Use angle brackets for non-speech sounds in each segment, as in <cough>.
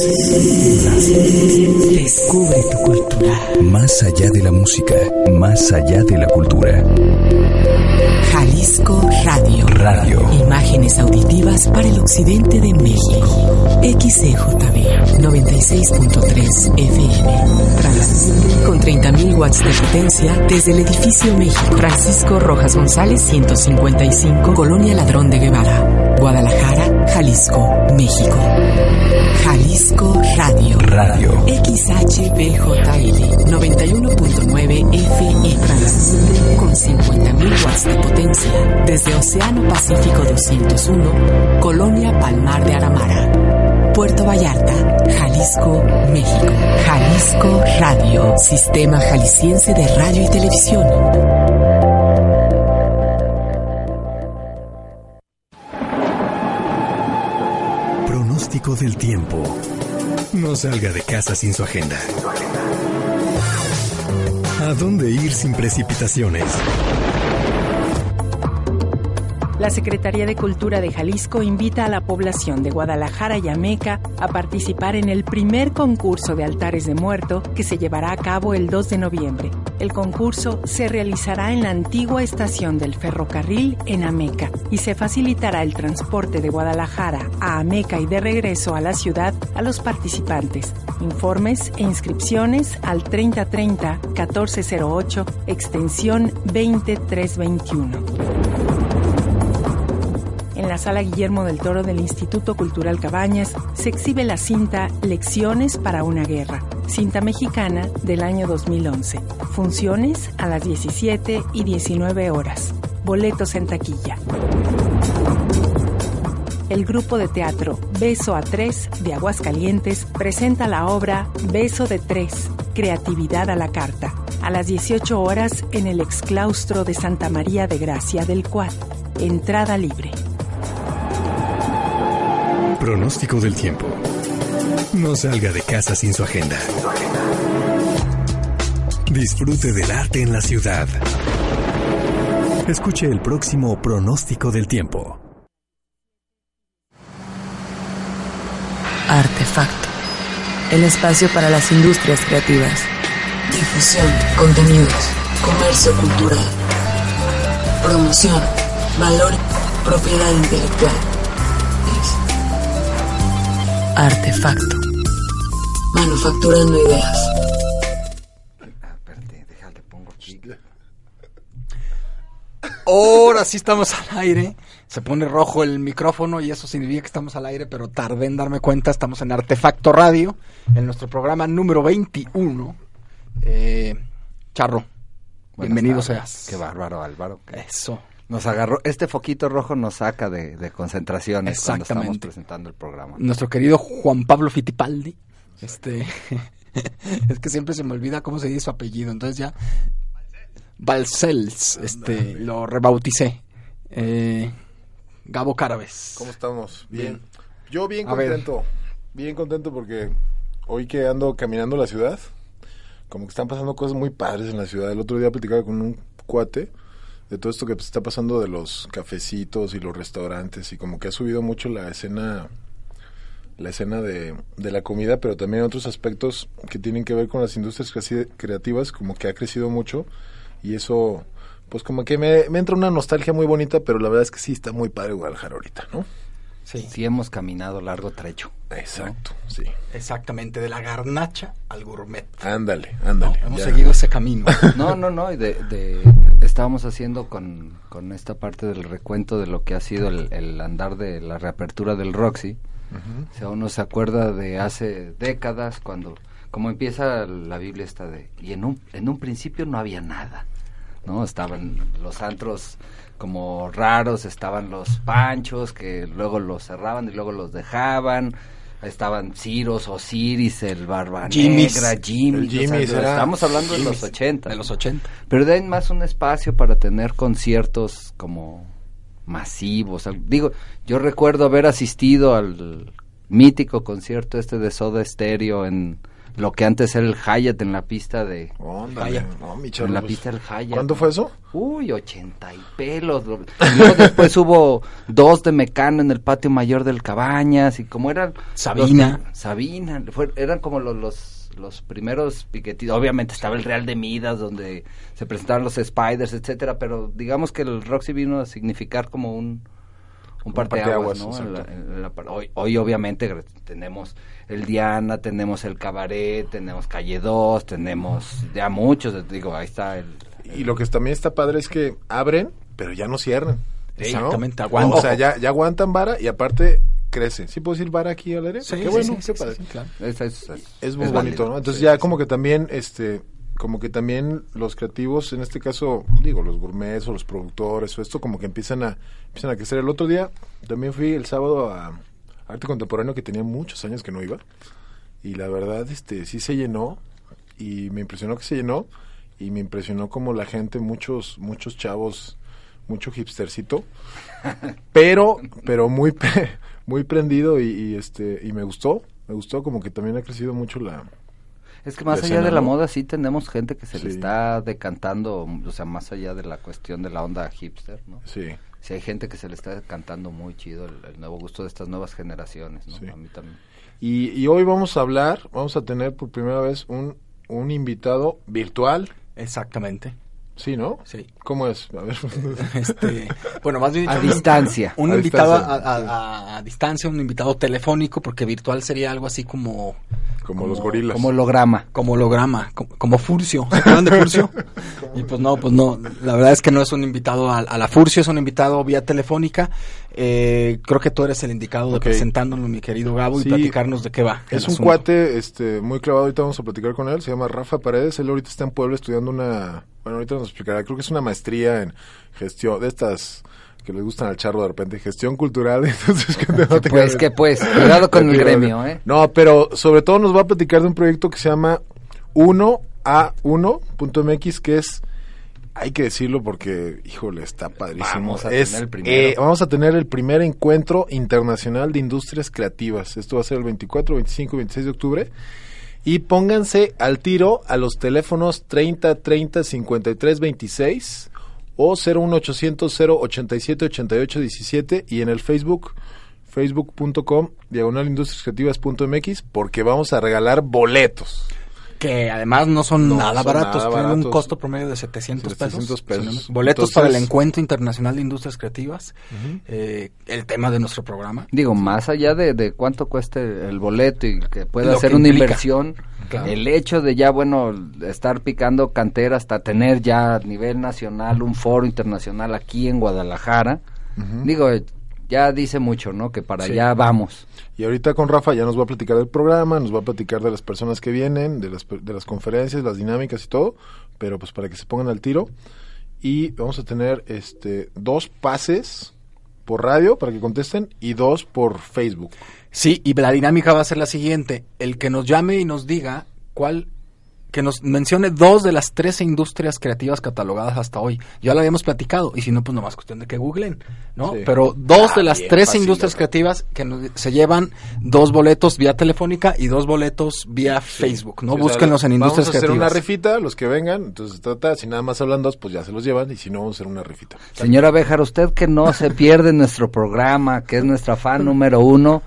Gracias. Descubre tu cultura. Más allá de la música, más allá de la cultura. Jalisco Radio. Radio. Imágenes auditivas para el occidente de México. XCJB 96.3 FM. Transmite con 30.000 watts de potencia desde el edificio México. Francisco Rojas González 155, Colonia Ladrón de Guevara. Guadalajara, Jalisco, México. Jalisco Radio. Radio. XHBJL 91.9 FM. Transmite con 50.000 watts de potencia desde Océano Pacífico 201, Colonia Palmar de Aramara. Puerto Vallarta, Jalisco, México. Jalisco Radio, Sistema Jalisciense de Radio y Televisión. Pronóstico del tiempo. <laughs> No salga de casa sin su agenda. ¿A dónde ir sin precipitaciones? La Secretaría de Cultura de Jalisco invita a la población de Guadalajara y Ameca a participar en el primer concurso de altares de muerto que se llevará a cabo el 2 de noviembre. El concurso se realizará en la antigua estación del ferrocarril en Ameca y se facilitará el transporte de Guadalajara a Ameca y de regreso a la ciudad a los participantes. Informes e inscripciones al 3030-1408, extensión 20321. Sala Guillermo del Toro del Instituto Cultural Cabañas se exhibe la cinta Lecciones para una guerra, cinta mexicana del año 2011. Funciones a las 17 y 19 horas. Boletos en taquilla. El grupo de teatro Beso a Tres de Aguascalientes presenta la obra Beso de Tres, Creatividad a la Carta, a las 18 horas en el exclaustro de Santa María de Gracia del Cuad. Entrada libre. Pronóstico del tiempo. No salga de casa sin su agenda. Disfrute del arte en la ciudad. Escuche el próximo pronóstico del tiempo. Artefacto. El espacio para las industrias creativas. Difusión, contenidos, comercio cultural. Promoción, valor, propiedad intelectual. Artefacto. Manufacturando ideas. Ahora sí estamos al aire. Se pone rojo el micrófono y eso significa que estamos al aire, pero tardé en darme cuenta. Estamos en Artefacto Radio, en nuestro programa número 21. Eh, Charro, Buenas bienvenido tardes. seas. Qué bárbaro, Álvaro. Eso. Nos agarró, este foquito rojo nos saca de, de concentraciones cuando estamos presentando el programa. Nuestro querido Juan Pablo Fittipaldi. Este. <laughs> es que siempre se me olvida cómo se dice su apellido. Entonces ya. Balcells, este, lo rebauticé. Eh, Gabo Carabes. ¿Cómo estamos? Bien. Yo bien A ver. contento. Bien contento porque hoy que ando caminando la ciudad, como que están pasando cosas muy padres en la ciudad. El otro día platicaba con un cuate de todo esto que está pasando de los cafecitos y los restaurantes y como que ha subido mucho la escena la escena de, de la comida, pero también otros aspectos que tienen que ver con las industrias creativas, como que ha crecido mucho y eso, pues como que me, me entra una nostalgia muy bonita, pero la verdad es que sí está muy padre Guadalajara ahorita, ¿no? Sí, Sí hemos caminado largo trecho. Exacto, sí. exactamente. De la garnacha al gourmet. Ándale, ándale. Hemos ya. seguido ese camino. <laughs> No, no, no, y de, de- estábamos haciendo con, con esta parte del recuento de lo que ha sido el, el andar de la reapertura del Roxy. O sea, uno se acuerda de hace décadas cuando, como empieza la Biblia esta de, y en un, en un principio no había nada, ¿no? Estaban los antros como raros, estaban los panchos que luego los cerraban y luego los dejaban. Estaban Ciros, Osiris, el Barba Jimmy's. Negra, Jimmy. Estamos hablando de Jimmy's. los 80. De los 80. Pero den más un espacio para tener conciertos como masivos. Digo, yo recuerdo haber asistido al mítico concierto este de Soda Stereo en lo que antes era el Hyatt en la pista de... Óndale, no, mi en la pues, pista del Hyatt. ¿Cuándo fue eso? Uy, 80 y pelos. luego después hubo dos de Mecano en el patio mayor del Cabañas y como eran... Sabina. los- Sabina. fue- eran como los, los, los primeros piquetitos. Obviamente estaba el Real de Midas donde se presentaban los Spiders, etcétera, pero digamos que el Roxy vino a significar como un... Un parteaguas, ¿no? En la- en la hoy, hoy obviamente tenemos el Diana, tenemos el Cabaret, tenemos Calle 2, tenemos ya muchos, digo, ahí está el... Y lo que también está padre es que abren, pero ya no cierran. ¿no? Exactamente, aguantan. O sea, ya, ya aguantan vara y aparte crecen. ¿Sí puedo decir vara aquí al aire? Sí, qué sí, bueno, sí, qué sí, padre. claro. Es, es- Es muy es bonito, válido. ¿no? Entonces ya como que también, este, como que también los creativos, en este caso, digo, los gourmets o los productores o esto, como que empiezan a, empiezan a crecer. El otro día también fui el sábado a Arte Contemporáneo que tenía muchos años que no iba y la verdad, este, sí se llenó y me impresionó que se llenó y me impresionó como la gente, muchos, muchos chavos, mucho hipstercito, <laughs> pero, pero muy, <laughs> muy prendido y, y, este, y me gustó, me gustó como que también ha crecido mucho la, Es que más allá de la moda sí tenemos gente que se le está decantando, o sea, más allá de la cuestión de la onda hipster, ¿no? sí. Sí hay gente que se le está cantando muy chido el, el nuevo gusto de estas nuevas generaciones, ¿no? Sí. A mí también. Y, y hoy vamos a hablar, vamos a tener por primera vez un, un invitado virtual, Exactamente. ¿Sí, no? Sí. ¿Cómo es? A ver. <laughs> Este, bueno, más bien A distancia. Un A invitado a, distancia, a- sí. a- a distancia, un invitado telefónico, porque virtual sería algo así como Como, los gorilas. Como holograma. como holograma, como, como Furcio. ¿Se acuerdan de Furcio? <laughs> y pues no, pues no. La verdad es que no es un invitado a, a la Furcio, es un invitado vía telefónica. Eh, creo que tú eres el indicado de Ok. presentándolo, mi querido Gabo, Sí. y platicarnos de qué va. Es un asunto. cuate este, muy clavado, ahorita vamos a platicar con él, se llama Rafa Paredes, él ahorita está en Puebla estudiando una, bueno, ahorita nos explicará, creo que es una maestría en gestión, de estas que les gustan al charro de repente, gestión cultural, <laughs> entonces que te va a Pues que pues, cuidado con el <laughs> gremio, ¿eh? No, pero sobre todo nos va a platicar de un proyecto que se llama 1A1.mx, que es, hay que decirlo porque, híjole, está padrísimo. Vamos a Es, tener el eh, vamos a tener el primer encuentro internacional de industrias creativas. Esto va a ser el 24, 25 y 26 de octubre. Y pónganse al tiro a los teléfonos 30 30 53 26 o 01800 087 88 17 y en el Facebook facebook.com diagonal industriascreativas.mx porque vamos a regalar boletos. Que además no son No nada son baratos, nada tienen un costo promedio de 700, 700 pesos. pesos. Boletos Entonces- para el Encuentro Internacional de Industrias Creativas, eh, el tema de nuestro programa. Digo, más allá de, de cuánto cueste el boleto y que pueda Lo ser que una implica. inversión, Claro. el hecho de ya, bueno, estar picando cantera hasta tener ya a nivel nacional un foro internacional aquí en Guadalajara, digo, ya dice mucho, ¿no? Que para Sí. allá vamos. Y ahorita con Rafa ya nos va a platicar del programa, nos va a platicar de las personas que vienen, de las, de las conferencias, las dinámicas y todo, pero pues para que se pongan al tiro. Y vamos a tener este dos pases por radio para que contesten y dos por Facebook. Sí, y la dinámica va a ser la siguiente. El que nos llame y nos diga cuál, que nos mencione dos de las 13 industrias creativas catalogadas hasta hoy. Ya lo habíamos platicado, y si no, pues nomás cuestión de que googlen, ¿no? Sí. Pero dos Ah, de las bien 13 fácil, industrias creativas que nos- se llevan dos boletos vía telefónica y dos boletos vía Facebook, ¿no? Sí, o sea, Búsquenlos en Industrias Vamos a hacer Creativas. una rifita, los que vengan, entonces trata, si nada más hablan dos, pues ya se los llevan, y si no, vamos a hacer una rifita. Señora Béjar, usted que no se pierde nuestro programa, que es nuestra fan número uno,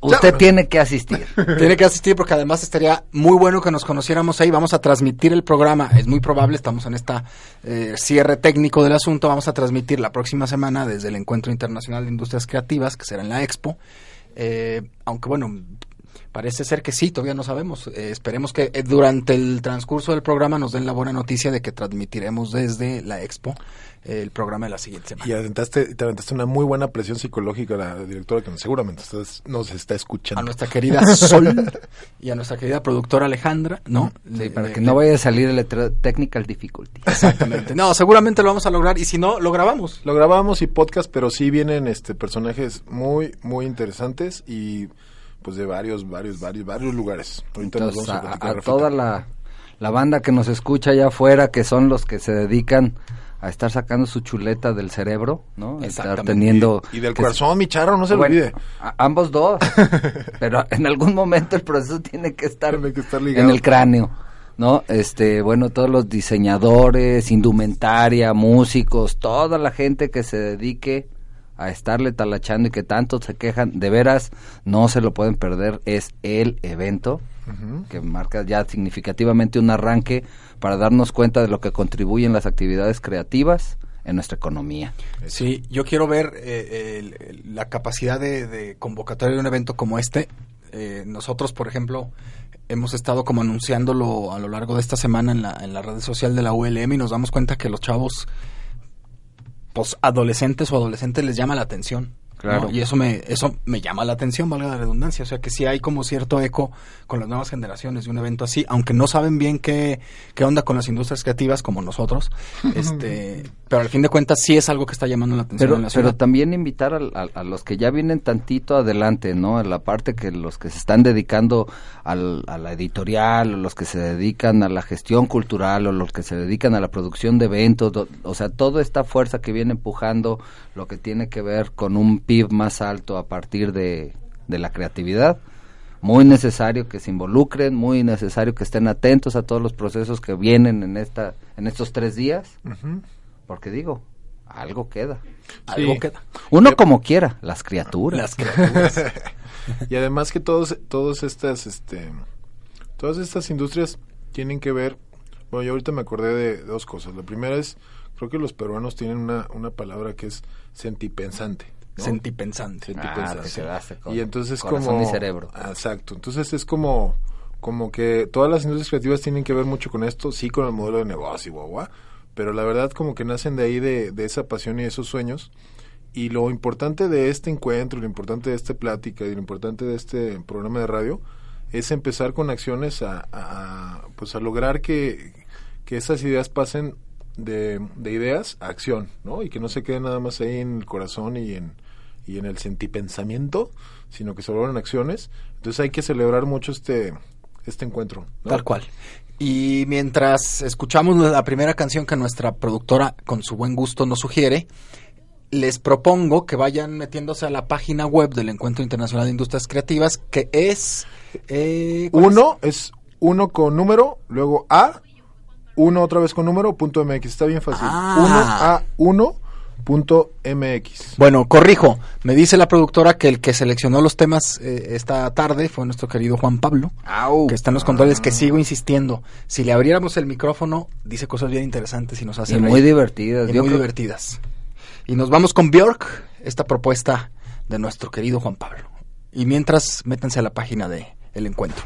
usted Ya. tiene que asistir. <laughs> Tiene que asistir porque además estaría muy bueno que nos conociéramos ahí. Vamos a transmitir el programa. Es muy probable, estamos en esta eh, cierre técnico del asunto. Vamos a transmitir la próxima semana desde el Encuentro Internacional de Industrias Creativas, que será en la Expo. Eh, aunque bueno, parece ser que sí, todavía no sabemos. Eh, esperemos que eh, durante el transcurso del programa nos den la buena noticia de que transmitiremos desde la Expo eh, el programa de la siguiente semana. Y aventaste, te aventaste una muy buena presión psicológica a la directora que seguramente estás- nos está escuchando. A nuestra querida Sol y a nuestra querida productora Alejandra, ¿no? Sí, Le- para le- que no vaya a salir el technical difficulty. Exactamente. No, seguramente lo vamos a lograr y si no, lo grabamos. Lo grabamos y podcast, pero sí vienen este personajes muy, muy interesantes y pues de varios, varios, varios, varios lugares. Ahorita nos Entonces, vamos a platicar, toda la, la banda que nos escucha allá afuera, que son los que se dedican a estar sacando su chuleta del cerebro, ¿no? Estar teniendo... Y del corazón, mi charro, no se lo olvide. a- ambos dos. <laughs> pero en algún momento el proceso tiene que estar, Tiene que estar ligado. en el cráneo. ¿No? Este, bueno, todos los diseñadores, indumentaria, músicos, toda la gente que se dedique a estarle talachando y que tanto se quejan, de veras no se lo pueden perder, es el evento que marca ya significativamente un arranque para darnos cuenta de lo que contribuyen las actividades creativas en nuestra economía. Sí, yo quiero ver eh, la capacidad de, de convocatoria de un evento como este. Eh, nosotros, por ejemplo, hemos estado como anunciándolo a lo largo de esta semana en la, en la red social de la ULM y nos damos cuenta que los chavos, pues adolescentes o adolescentes les llama la atención. ¿No? Claro. Y eso me, eso me llama la atención, valga la redundancia. O sea que sí hay como cierto eco con las nuevas generaciones de un evento así, aunque no saben bien qué, qué onda con las industrias creativas como nosotros. <laughs> este, pero al fin de cuentas sí es algo que está llamando la atención Pero, en la pero ciudad. también invitar al- a, a los que ya vienen tantito adelante, ¿no? A la parte que los que se están dedicando al- a la editorial, o los que se dedican a la gestión cultural, o los que se dedican a la producción de eventos, do- o sea, toda esta fuerza que viene empujando lo que tiene que ver con un PIB más alto a partir de, de la creatividad. Muy necesario que se involucren, muy necesario que estén atentos a todos los procesos que vienen en esta, en estos tres días, porque digo, algo queda. Algo Sí. queda. Uno como quiera, las criaturas. Las criaturas. <laughs> Y además que todos, todos estas, este, todas estas industrias tienen que ver, bueno, yo ahorita me acordé de dos cosas. La primera es, creo que los peruanos tienen una, una palabra que es sentipensante. ¿No? Sentipensante. Sentipensante. Ah, te quedaste con y entonces corazón como y cerebro. Ah, exacto entonces es como como que todas las industrias creativas tienen que ver mucho con esto sí con el modelo de negocio guau, guau, pero la verdad como que nacen de ahí de, de esa pasión y esos sueños y lo importante de este encuentro lo importante de esta plática y lo importante de este programa de radio es empezar con acciones a, a- pues a lograr que, que esas ideas pasen de, de ideas a acción, ¿no? Y que no se queden nada más ahí en el corazón y en, y en el sentipensamiento, sino que se logren acciones. Entonces hay que celebrar mucho este, este encuentro. ¿no? Tal cual. Y mientras escuchamos la primera canción que nuestra productora con su buen gusto nos sugiere, les propongo que vayan metiéndose a la página web del Encuentro Internacional de Industrias Creativas, que es... eh, ¿cuál Uno es uno con número, luego A, uno otra vez con número, punto MX. Está bien fácil. Ah. Uno a uno punto MX. Bueno, corrijo. Me dice la productora que el que seleccionó los temas eh, esta tarde fue nuestro querido Juan Pablo, Au. que está en los controles, que sigo insistiendo. Si le abriéramos el micrófono, dice cosas bien interesantes y nos hace Y reír. muy divertidas. y muy creo- divertidas. Y nos vamos con Bjork, esta propuesta de nuestro querido Juan Pablo. Y mientras, métanse a la página de El Encuentro.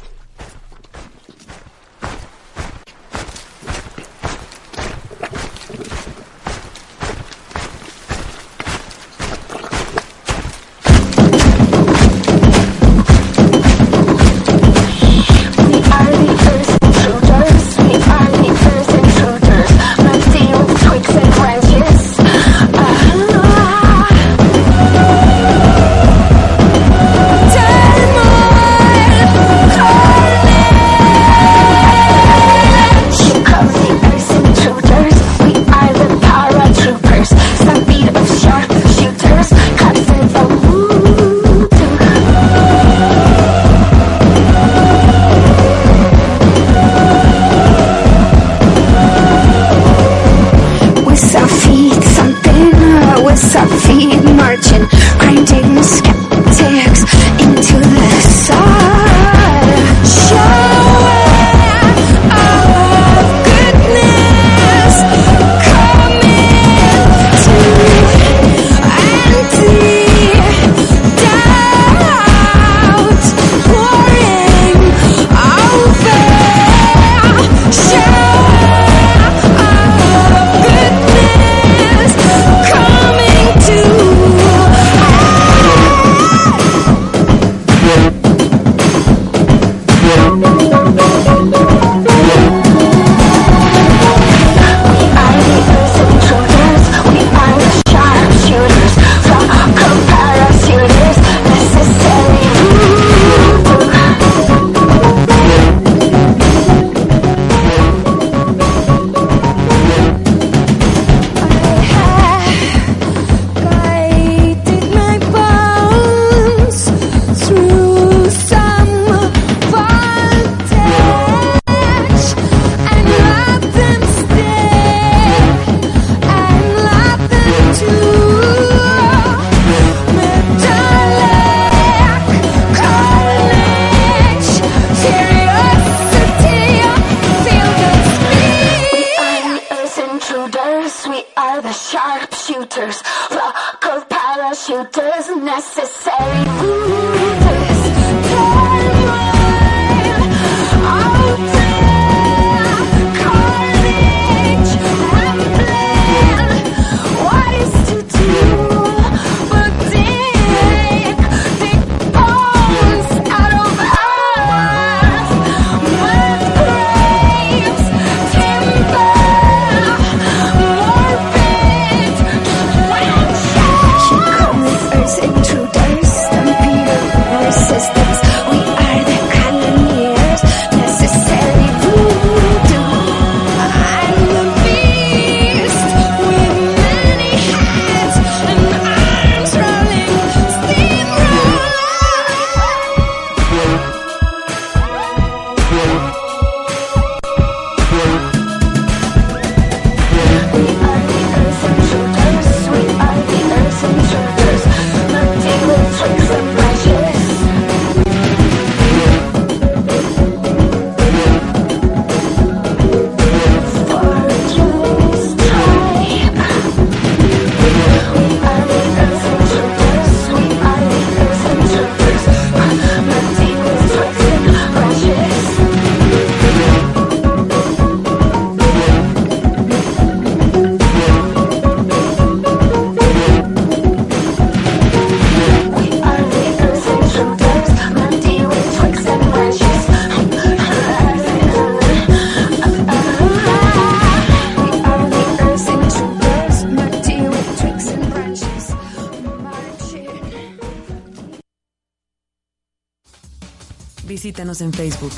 Visítanos en Facebook.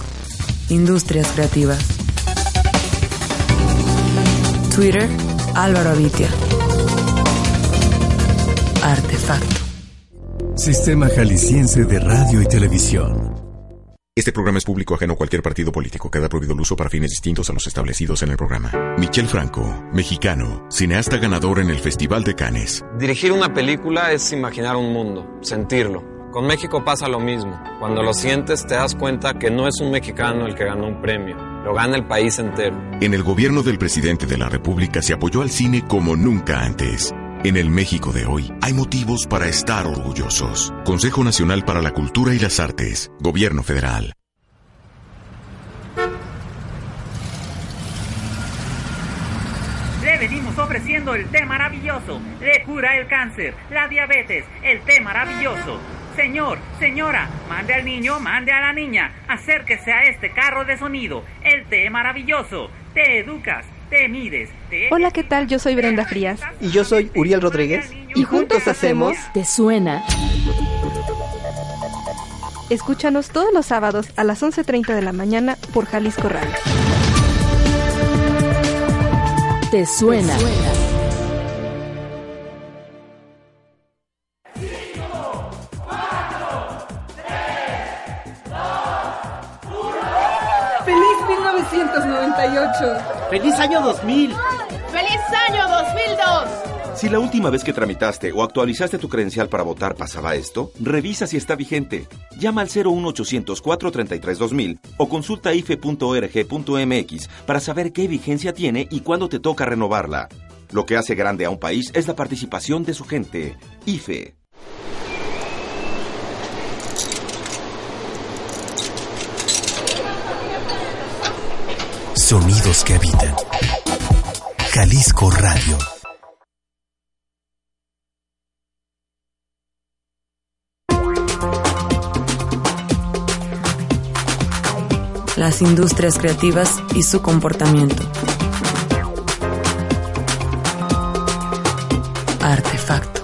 Industrias Creativas. Twitter, Álvaro Avitia. Artefacto. Sistema Jalisciense de Radio y Televisión. Este programa es público ajeno a cualquier partido político. Queda prohibido el uso para fines distintos a los establecidos en el programa. Michel Franco, mexicano, cineasta ganador en el Festival de Cannes. Dirigir una película es imaginar un mundo, sentirlo. Con México pasa lo mismo. Cuando lo sientes te das cuenta que no es un mexicano el que ganó un premio, lo gana el país entero. En el gobierno del presidente de la República se apoyó al cine como nunca antes. En el México de hoy hay motivos para estar orgullosos. Consejo Nacional para la Cultura y las Artes, Gobierno Federal. Le venimos ofreciendo el té maravilloso. Le cura el cáncer, la diabetes, el té maravilloso. Señor, señora, mande al niño, mande a la niña. Acérquese a este carro de sonido. El té maravilloso. Te educas, te mides. Te... Hola, ¿qué tal? Yo soy Brenda Frías. Y yo soy Uriel Rodríguez. Y juntos hacemos ¿Te suena? Escúchanos todos los sábados a las 11.30 de la mañana por Jalisco Radio. ¿Te suena? ¡Feliz 1998! ¡Feliz año 2000! ¡Feliz año 2002! Si la última vez que tramitaste o actualizaste tu credencial para votar pasaba esto, revisa si está vigente. Llama al 01800 433 2000 o consulta ife.org.mx para saber qué vigencia tiene y cuándo te toca renovarla. Lo que hace grande a un país es la participación de su gente. IFE. Sonidos que habitan. Jalisco Radio. Las industrias creativas y su comportamiento. Artefacto.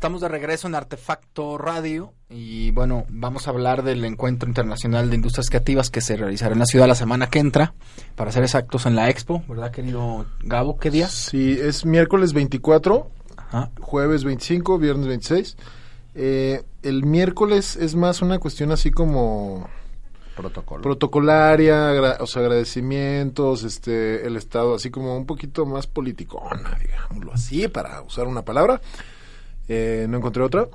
Estamos de regreso en Artefacto Radio y bueno, vamos a hablar del Encuentro Internacional de Industrias Creativas que se realizará en la ciudad la semana que entra, para ser exactos en la Expo, ¿verdad querido Gabo? ¿Qué día? Sí, es miércoles 24, jueves 25, viernes 26. Eh, el miércoles es más una cuestión así como Protocolo. protocolaria, o sea, agradecimientos, este, el estado así como un poquito más político, digámoslo así, para usar una palabra. Eh, no encontré otra.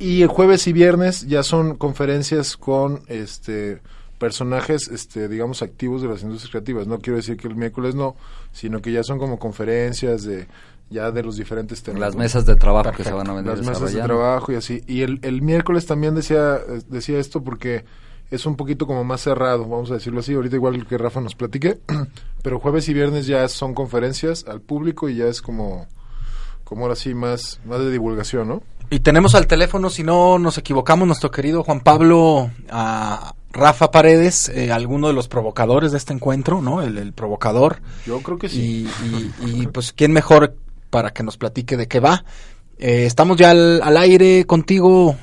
Y el jueves y viernes ya son conferencias con este personajes, este, digamos, activos de las industrias creativas. No quiero decir que el miércoles no, sino que ya son como conferencias de ya de los diferentes temas. Las mesas de trabajo que se van a venir Las mesas de trabajo y así. Y el, el miércoles también decía, decía esto porque es un poquito como más cerrado, vamos a decirlo así. Ahorita igual que Rafa nos platique, <clears throat> pero jueves y viernes ya son conferencias al público y ya es como, como ahora sí más, más de divulgación, ¿no? Y tenemos al teléfono, si no nos equivocamos, nuestro querido Juan Pablo a Rafa Paredes, eh, alguno de los provocadores de este encuentro, ¿no? El, el provocador. Yo creo que sí. Y, y- y, pues, ¿quién mejor para que nos platique de qué va? Eh, estamos ya al, al aire contigo,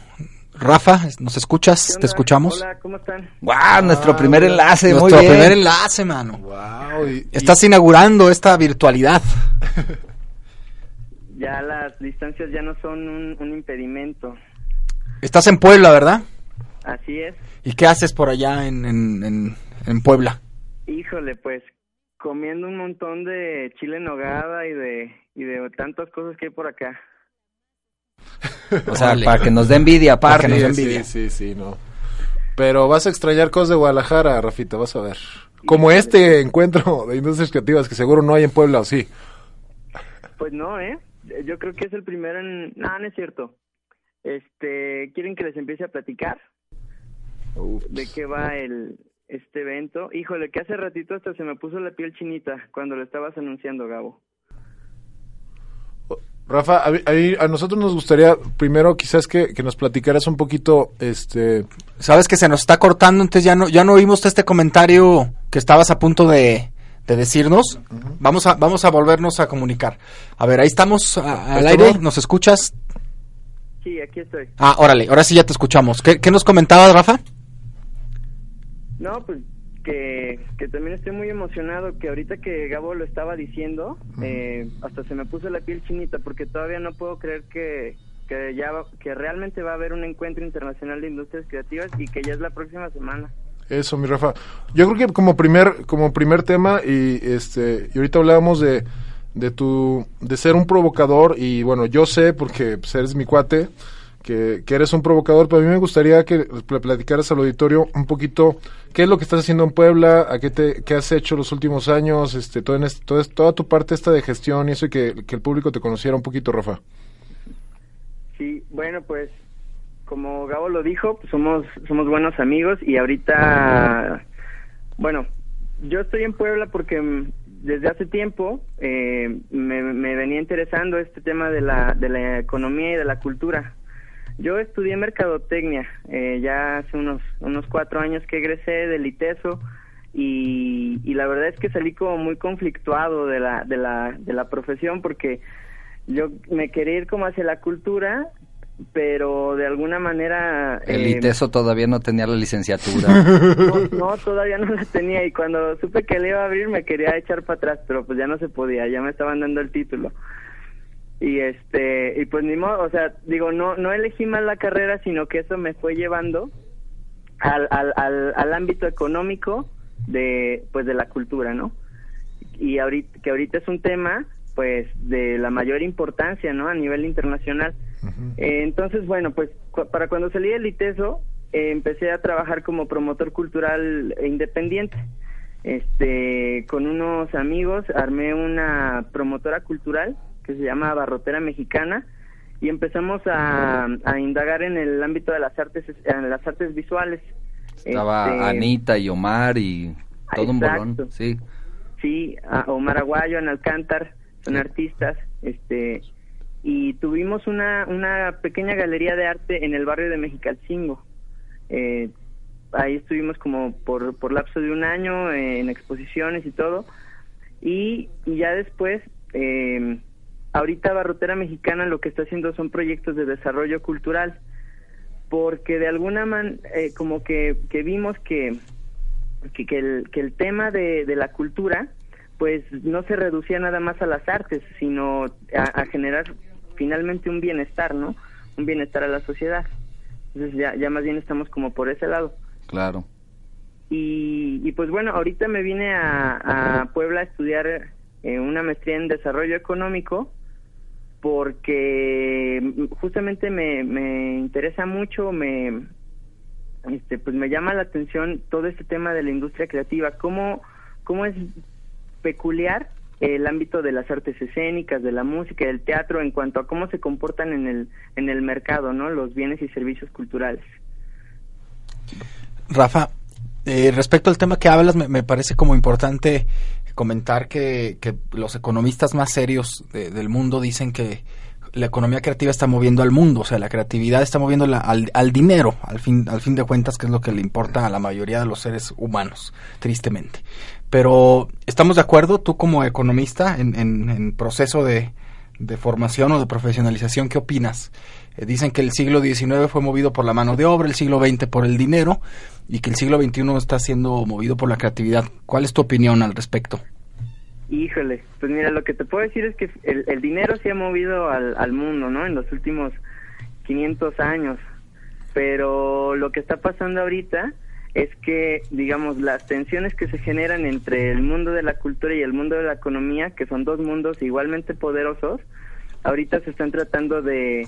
Rafa. ¿Nos escuchas? ¿Te escuchamos? Hola, ¿cómo están? ¡Guau! Nuestro primer enlace, muy Nuestro bien. primer enlace, mano. Wow, y- Estás inaugurando esta virtualidad. <laughs> Ya las distancias ya no son un, un impedimento. Estás en Puebla, ¿verdad? Así es. ¿Y qué haces por allá en, en, en, en Puebla? Híjole, pues comiendo un montón de chile en nogada y de y de tantas cosas que hay por acá. <laughs> O sea, para que nos dé envidia aparte. Sí, Sí, sí, sí, no. Pero vas a extrañar cosas de Guadalajara, Rafita, vas a ver. Como este encuentro de industrias creativas que seguro no hay en Puebla, ¿o sí? Pues no, ¿eh? Yo creo que es el primero en... No, no es cierto. Este, ¿quieren que les empiece a platicar? ¿De qué va el este evento? Híjole, que hace ratito hasta se me puso la piel chinita cuando lo estabas anunciando, Gabo. Rafa, a, a- a nosotros nos gustaría primero quizás que, que nos platicaras un poquito, este... Sabes que se nos está cortando, entonces ya no, ya no oímos este comentario que estabas a punto de, de decirnos. Vamos a, vamos a volvernos a comunicar. A ver, ahí estamos a- al ¿Esto aire, no? ¿nos escuchas? Sí, aquí estoy. Ah, órale, ahora sí ya te escuchamos. ¿Qué, qué nos comentabas, Rafa? No, pues que, que también estoy muy emocionado que ahorita que Gabo lo estaba diciendo, eh, hasta se me puso la piel chinita porque todavía no puedo creer que, que ya que realmente va a haber un encuentro internacional de industrias creativas y que ya es la próxima semana. Eso, mi Rafa. Yo creo que como primer, como primer tema, y este, y ahorita hablábamos de, de tu, de ser un provocador, y bueno, yo sé, porque pues, eres mi cuate, que, que eres un provocador, pero a mí me gustaría que platicaras al auditorio un poquito qué es lo que estás haciendo en Puebla, a qué te, qué has hecho los últimos años, este, todo en este- toda tu parte esta de gestión y eso, y que, que el público te conociera un poquito, Rafa. Sí, bueno, pues como Gabo lo dijo, pues, somos somos buenos amigos y ahorita, bueno, yo estoy en Puebla porque mm, desde hace tiempo eh, me, me venía interesando este tema de la de la economía y de la cultura. Yo estudié mercadotecnia, eh, ya hace unos unos cuatro años que egresé del ITESO y, y la verdad es que salí como muy conflictuado de la de la de la profesión porque yo me quería ir como hacia la cultura, pero de alguna manera... El eh, ITESO todavía no tenía la licenciatura. <laughs> no, no, todavía no la tenía y cuando supe que le iba a abrir me quería echar para atrás, pero pues ya no se podía, ya me estaban dando el título. Y este, y pues ni modo, o sea, digo, no no elegí mal la carrera, sino que eso me fue llevando al, al, al, al ámbito económico de pues de la cultura, ¿no? Y ahorita que ahorita es un tema pues de la mayor importancia, ¿no? A nivel internacional. Eh, entonces, bueno, pues cu- para cuando salí del ITESO, eh, empecé a trabajar como promotor cultural e independiente. Este, con unos amigos armé una promotora cultural que se llama Barrotera Mexicana y empezamos a, a indagar en el ámbito de las artes, en las artes visuales. Estaba Este, Anita y Omar y todo un bolón. Sí. Sí, a Omar Aguayo, Ana Alcántar, son artistas, este, y tuvimos una, una pequeña galería de arte en el barrio de Mexicalcingo. Eh, ahí estuvimos como por, por lapso de un año eh, en exposiciones y todo, y, ya después, eh, ahorita Barrotera Mexicana lo que está haciendo son proyectos de desarrollo cultural, porque de alguna manera, como que, que vimos que que, que el, que el tema de, de la cultura pues no se reducía nada más a las artes, sino a generar finalmente un bienestar, ¿no? Un bienestar a la sociedad. Entonces ya, ya más bien estamos como por ese lado. Claro. Y, y pues bueno, ahorita me vine a, a Puebla a estudiar eh, una maestría en desarrollo económico porque justamente me, me interesa mucho, me, este, pues me llama la atención todo este tema de la industria creativa, cómo, cómo es peculiar el ámbito de las artes escénicas, de la música, del teatro, en cuanto a cómo se comportan en el, en el mercado, ¿no? Los bienes y servicios culturales. Rafa, eh, respecto al tema que hablas, me, me parece como importante comentar que, que los economistas más serios de- del mundo dicen que la economía creativa está moviendo al mundo, o sea, la creatividad está moviendo la- al, al dinero, al fin, al fin de cuentas, que es lo que le importa a la mayoría de los seres humanos, tristemente. Pero, ¿estamos de acuerdo, tú como economista, en, en, proceso de, formación o de profesionalización, qué opinas? Eh, dicen que el siglo XIX fue movido por la mano de obra, el siglo XX por el dinero y que el siglo XXI está siendo movido por la creatividad. ¿Cuál es tu opinión al respecto? Híjole, pues mira, lo que te puedo decir es que el, el dinero se ha movido al, al mundo, ¿no? En los últimos 500 años. Pero lo que está pasando ahorita es que, digamos, las tensiones que se generan entre el mundo de la cultura y el mundo de la economía, que son dos mundos igualmente poderosos, ahorita se están tratando de,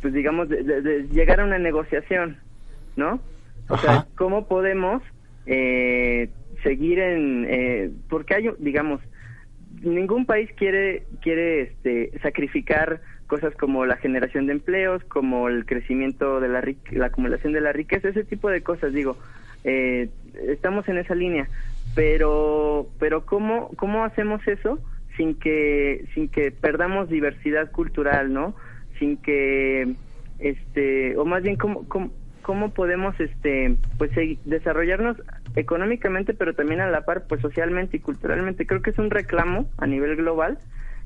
pues digamos, de, de- de llegar a una negociación, ¿no? O sea, ¿cómo podemos eh, seguir en... Eh, porque hay, digamos, ningún país quiere quiere este sacrificar cosas como la generación de empleos, como el crecimiento de la la acumulación de la riqueza, ese tipo de cosas, digo, eh, estamos en esa línea, pero pero cómo cómo hacemos eso sin que sin que perdamos diversidad cultural, ¿no? Sin que este o más bien cómo cómo, cómo podemos este pues desarrollarnos económicamente pero también a la par pues socialmente y culturalmente creo que es un reclamo a nivel global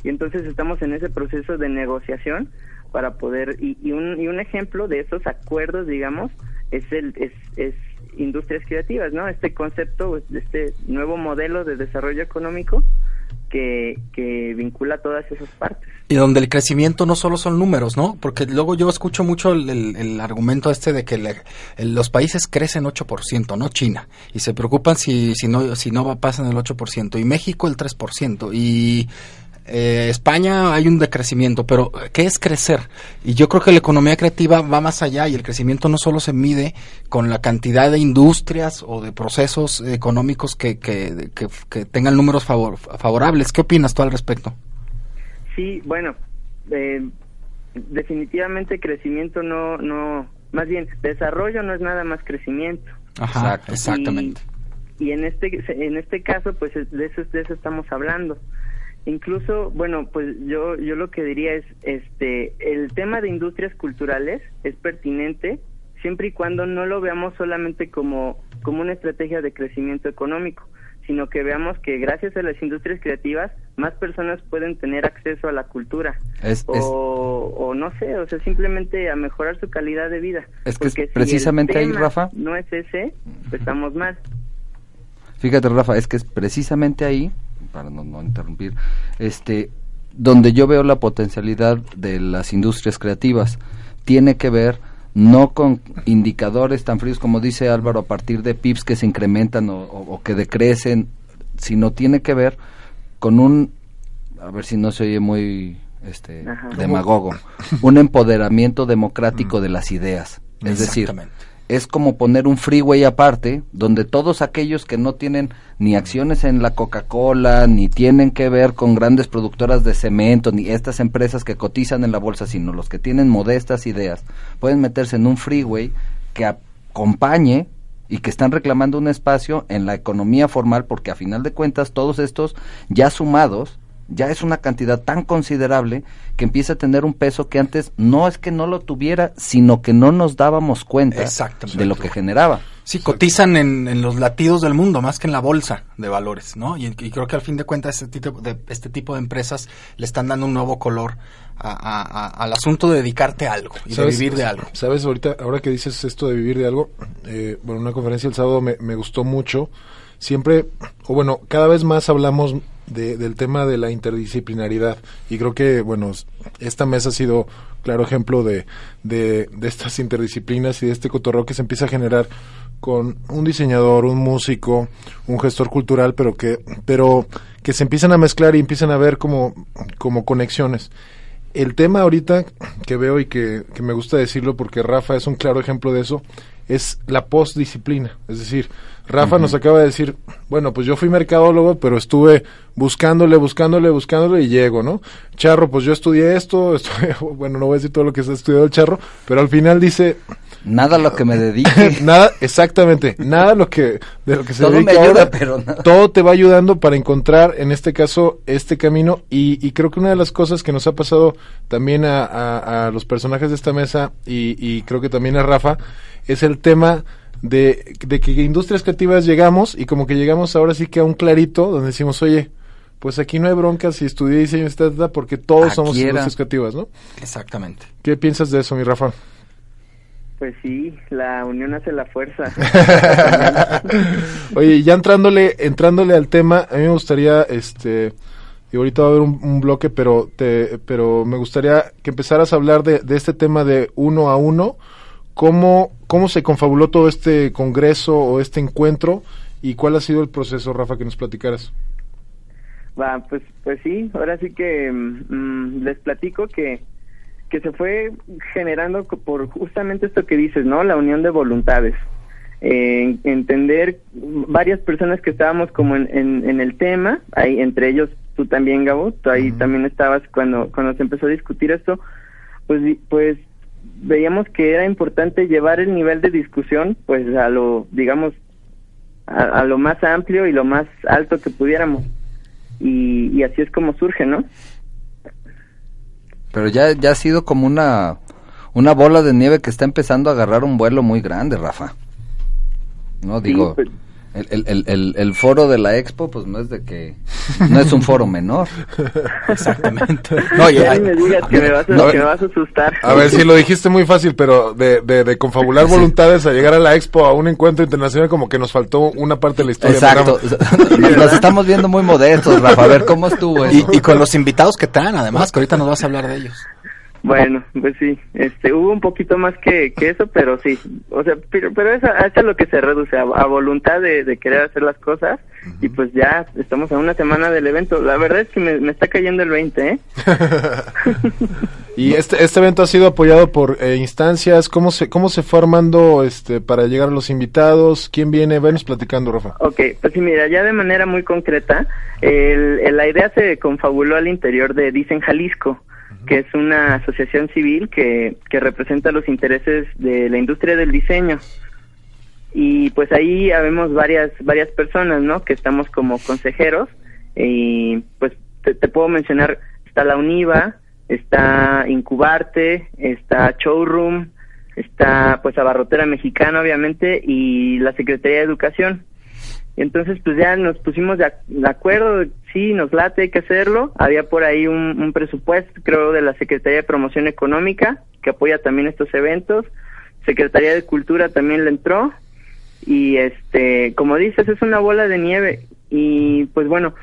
y entonces estamos en ese proceso de negociación para poder y, y un y un ejemplo de esos acuerdos digamos es el es, es industrias creativas no este concepto este nuevo modelo de desarrollo económico que, que vincula todas esas partes. Y donde el crecimiento no solo son números, ¿no? Porque luego yo escucho mucho el, el- argumento este de que los países crecen 8%, no China, y se preocupan si, si no si no pasan el 8%, y México el 3%, y eh, España hay un decrecimiento, pero ¿qué es crecer? Y yo creo que la economía creativa va más allá y el crecimiento no solo se mide con la cantidad de industrias o de procesos económicos que, que, que- que tengan números favor- favorables. ¿Qué opinas tú al respecto? Sí, bueno, eh, definitivamente crecimiento no, no, más bien desarrollo no es nada más crecimiento. Ajá, Exacto. exactamente. Y, y en este, en este caso, pues es- de eso, de eso estamos hablando. Incluso, bueno, pues yo, yo lo que diría es, este, el tema de industrias culturales es pertinente siempre y cuando no lo veamos solamente como, como una estrategia de crecimiento económico, sino que veamos que gracias a las industrias creativas más personas pueden tener acceso a la cultura Es- o, es- o no sé, o sea, simplemente a mejorar su calidad de vida. Es que es Porque si el precisamente ahí, Rafa. No es ese, pues estamos mal. Fíjate, Rafa, es que es precisamente ahí, para no, no interrumpir, este, donde yo veo la potencialidad de las industrias creativas. Tiene que ver no con indicadores tan fríos como dice Álvaro, a partir de PIBs que se incrementan o, o- o que decrecen, sino tiene que ver con un, a ver si no se oye muy este, Ajá. demagogo, un empoderamiento democrático de las ideas. Es decir, Exactamente. Es como poner un freeway aparte donde todos aquellos que no tienen ni acciones en la Coca-Cola, ni tienen que ver con grandes productoras de cemento, ni estas empresas que cotizan en la bolsa, sino los que tienen modestas ideas, pueden meterse en un freeway que acompañe y que están reclamando un espacio en la economía formal porque a final de cuentas todos estos ya sumados ya es una cantidad tan considerable que empieza a tener un peso que antes no es que no lo tuviera, sino que no nos dábamos cuenta de lo que generaba. Sí, cotizan en, en los latidos del mundo más que en la bolsa de valores, ¿no? Y, y creo que al fin de cuentas este tipo de, este tipo de empresas le están dando un nuevo color a- a- a- al asunto de dedicarte a algo y de ¿Sabes? vivir de algo. Sabes, ahorita, ahora que dices esto de vivir de algo, eh, bueno, una conferencia el sábado me, me gustó mucho. Siempre, o bueno, cada vez más hablamos de- del tema de la interdisciplinaridad y creo que, bueno, esta mesa ha sido claro ejemplo de, de, de estas interdisciplinas y de este cotorreo que se empieza a generar con un diseñador, un músico, un gestor cultural, pero que, pero que se empiezan a mezclar y empiezan a ver como, como conexiones. El tema ahorita que veo y que, que me gusta decirlo porque Rafa es un claro ejemplo de eso, es la postdisciplina. Es decir, Rafa nos acaba de decir, bueno, pues yo fui mercadólogo, pero estuve buscándole, buscándole, buscándole y llego, ¿no? Charro, pues yo estudié esto, <laughs> estudié- bueno, no voy a decir todo lo que se ha estudiado el Charro, pero al final dice... Nada a lo que me dedique. <laughs> nada, exactamente, nada lo que, de lo que se Todo me dedica ayuda, ahora, pero nada. todo te va ayudando para encontrar, en este caso, este camino. Y, y creo que una de las cosas que nos ha pasado también a, a- a los personajes de esta mesa y, y creo que también a Rafa es el tema de, de que industrias creativas llegamos y como que llegamos ahora sí que a un clarito donde decimos, oye, pues aquí no hay broncas si estudié diseño, etcétera, porque todos somos era. industrias creativas, ¿no? Exactamente. ¿Qué piensas de eso, mi Rafa? Pues sí, la unión hace la fuerza. <laughs> Oye, ya entrándole, entrándole al tema, a mí me gustaría, este, y ahorita va a haber un, un bloque, pero te, pero me gustaría que empezaras a hablar de, de este tema de uno a uno, cómo, cómo se confabuló todo este congreso o este encuentro y cuál ha sido el proceso, Rafa, que nos platicaras. Va, pues, pues sí, ahora sí que mm, les platico que, que se fue generando por justamente esto que dices, ¿no? La unión de voluntades. Eh, entender varias personas que estábamos como en, en, en el tema, ahí, entre ellos tú también, Gabo, tú ahí también estabas cuando, cuando se empezó a discutir esto, pues, pues veíamos que era importante llevar el nivel de discusión, pues a lo, digamos, a, a lo más amplio y lo más alto que pudiéramos. Y, y así es como surge, ¿no? Pero ya, ya ha sido como una, una bola de nieve que está empezando a agarrar un vuelo muy grande, Rafa. No digo, pues- el, el, el, el, el foro de la expo, pues no es de que, no es un foro menor. <laughs> Exactamente. No, ya me digas que me vas a, que me vas a asustar. A ver, si lo dijiste muy fácil, pero de, de, de confabular voluntades a llegar a la expo, a un encuentro internacional, como que nos faltó una parte de la historia. Exacto. <laughs> Nos- Nos estamos viendo muy modestos, Rafa. A ver, ¿cómo estuvo Y, eso? y con los invitados que traen, además, que ahorita nos vas a hablar de ellos. Bueno, pues sí, este, hubo un poquito más que, que eso, pero sí, o sea, pero, pero es a, es lo que se reduce, a, a voluntad de, de querer hacer las cosas, y pues ya estamos a una semana del evento, la verdad es que me, me está cayendo el 20, ¿eh? <laughs> Y este, este evento ha sido apoyado por eh, instancias. ¿Cómo se, ¿Cómo se fue armando este, para llegar a los invitados? ¿Quién viene? Venos platicando, Rafa. Ok, pues sí, mira, ya de manera muy concreta, el- el- la idea se confabuló al interior de Dicen Jalisco, que es una asociación civil que, que representa los intereses de la industria del diseño. Y pues ahí habemos varias, varias personas, ¿no? Que estamos como consejeros y pues te, te puedo mencionar, está la UNIVA, está Incubarte, está Showroom, está pues Abarrotera Mexicana obviamente y la Secretaría de Educación. Entonces pues ya nos pusimos de, ac- de acuerdo, sí, nos late, hay que hacerlo. Había por ahí un, presupuesto, creo, de la Secretaría de Promoción Económica, que apoya también estos eventos. Secretaría de Cultura también le entró. Y este, como dices, es una bola de nieve. Y pues bueno,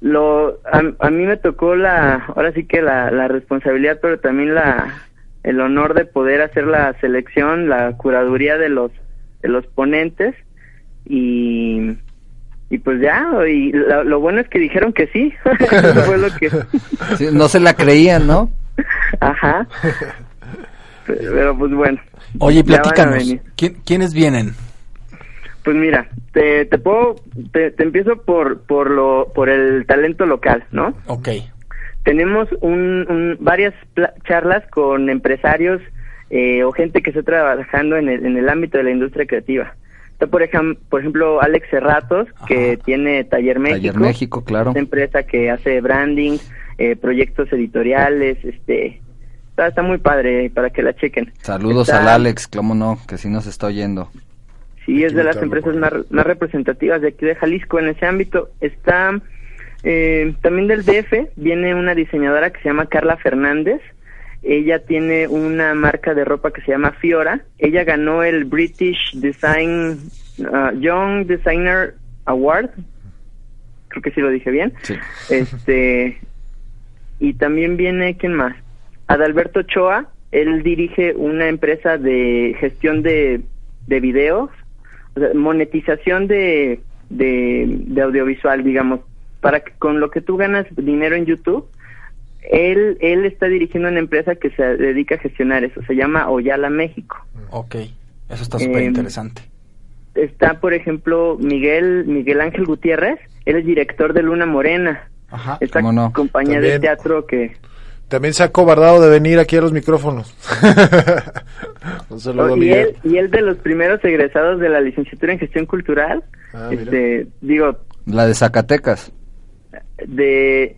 lo a, a mí me tocó la, ahora sí que la, la responsabilidad, pero también la el honor de poder hacer la selección, la curaduría de los de los ponentes y pues ya, y lo, lo bueno es que dijeron que sí. <laughs> Eso fue lo que <laughs> Sí, no se la creían, ¿no? Ajá. Pero, pero, pues bueno. Oye, platícanos, venir. ¿quién- ¿quiénes vienen? Pues mira, te, te puedo, te, te empiezo por, por lo, por el talento local, ¿no? Ok. Tenemos un, un- varias pla- charlas con empresarios eh, o gente que está trabajando en el, en el ámbito de la industria creativa. Está por, ejemplo por ejemplo Alex Cerratos, que tiene Taller México. Taller México, claro. Esta empresa que hace branding, eh, proyectos editoriales, este, está, está muy padre para que la chequen. Saludos Está- al Alex, cómo no, que sí nos está oyendo. Sí, es de las empresas más, más representativas de aquí de Jalisco en ese ámbito. Está eh, también del DF, viene una diseñadora que se llama Carla Fernández. Ella tiene una marca de ropa que se llama Fiora. Ella ganó el British Design uh, Young Designer Award. Creo que sí lo dije bien. Sí. Este y también viene quién más? Adalberto Choa. Él dirige una empresa de gestión de, de videos, o sea, monetización de, de, de audiovisual, digamos, para que con lo que tú ganas dinero en YouTube, él, él está dirigiendo una empresa que se dedica a gestionar eso, se llama Oyala México. Ok. Eso está súper Eh, interesante. Está, por ejemplo, Miguel Miguel Ángel Gutiérrez, él es director de Luna Morena. Ajá. Esta ¿Cómo no? compañía de teatro que También se ha cobardado de venir aquí a los micrófonos. <laughs> Un saludo Oh, y Miguel. él y él de los primeros egresados de la licenciatura en gestión cultural. Ah, este, digo, La de Zacatecas, de